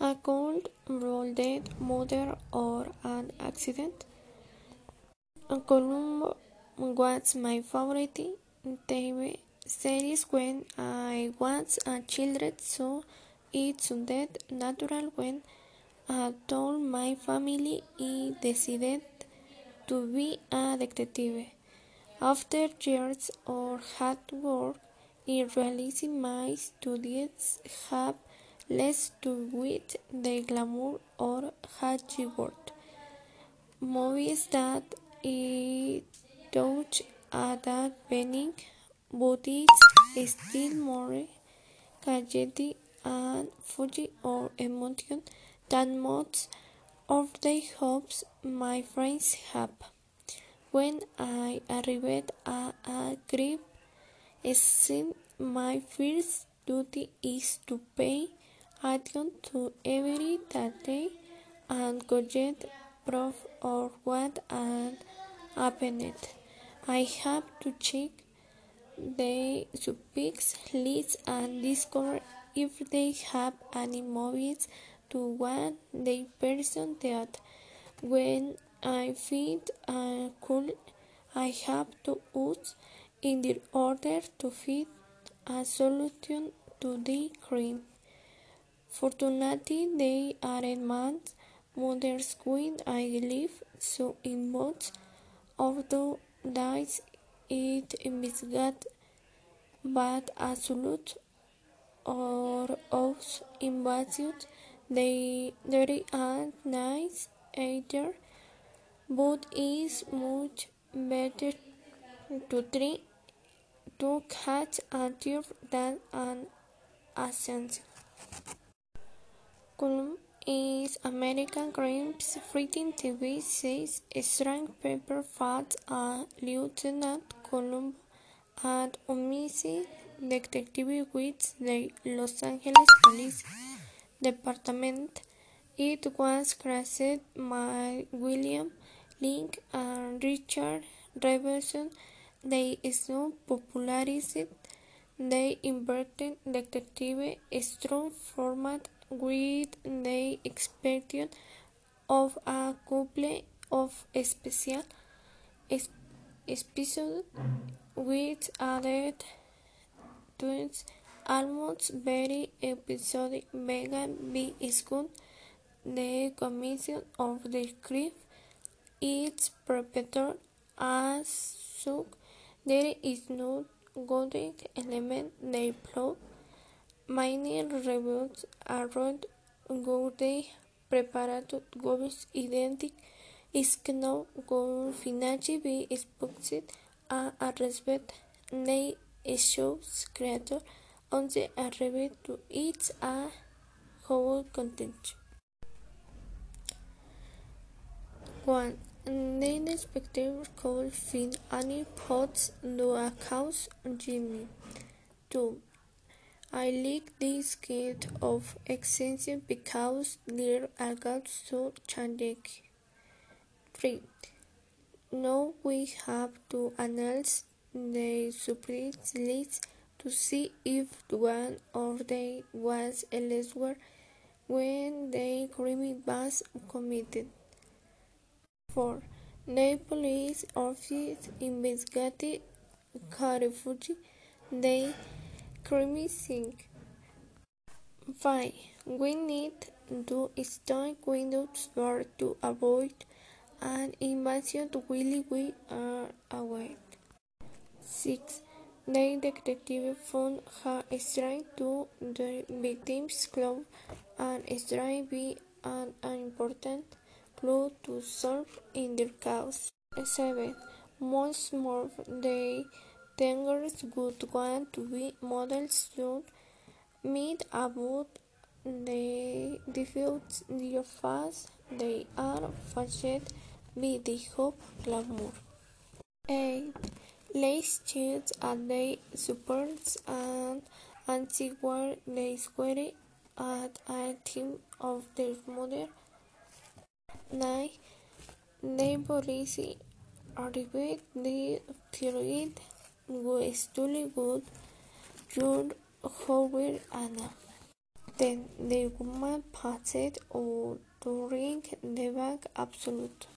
A cold, blooded murder or an accident? Columbo was my favorite TV series when I was a child, so it sounded natural when I told my family I decided to be a detective. After years of hard work, I realized my studies have less to do with the glamour or Hollywood movies that I touch at the beginning, but it's still more tragedy and fury or emotion than most of the hopes my friends have. When I arrived at a crib scene, my first duty is to pay attention to every detail and get proof of what had happened. I have to check the suspects list and discover if they have any movies to want the person dead. When I find a clue, I have to use in the order to find a solution to the crime. Fortunately, they aren't my murders when I believe, so most of the days it investigates, but absolute or house invasions they are nice either, but it's much better to try to catch a thief than an assassin. Columbo is American crime fighting TV series starring Peter Falk a Lieutenant Columbo, an homicide detective with the Los Angeles Police Department. It was created by William Link and Richard Levinson. They soon popularized the inverted detective structure format with the exception of a couple of special episodes which added twists. Almost every episode began by asking the commission of the script, its perpetrator, as such. There is no golden element. The plot mainly revolves around the perpetrator was identified, is known, could financially be exposed, and arrested. The show's creators only arrived to it a whole content. 1. The spectator could find any plots to accuse Jimmy. 2. I like this kind of extension because there are so challenging. 3. Now we have to analyze the suspects list to see if one of them was elsewhere when the crime was committed. 4. The police office investigated carefully the crime scene. 5. We need to stay windows bar to avoid an invasion while we are away. 6. The detective found a string to the victim's club and string be an important clue to solve in their case. 7. Most more, the teenagers would want to be models young meet about the difficulties they face. They are faced with the hope glamour. 8. Let's choose a day supports and anti where they square at a team of their mother. 9. The police arrived the period was good. Your Howard Anna. Then the woman passed out to ring the bank absolute.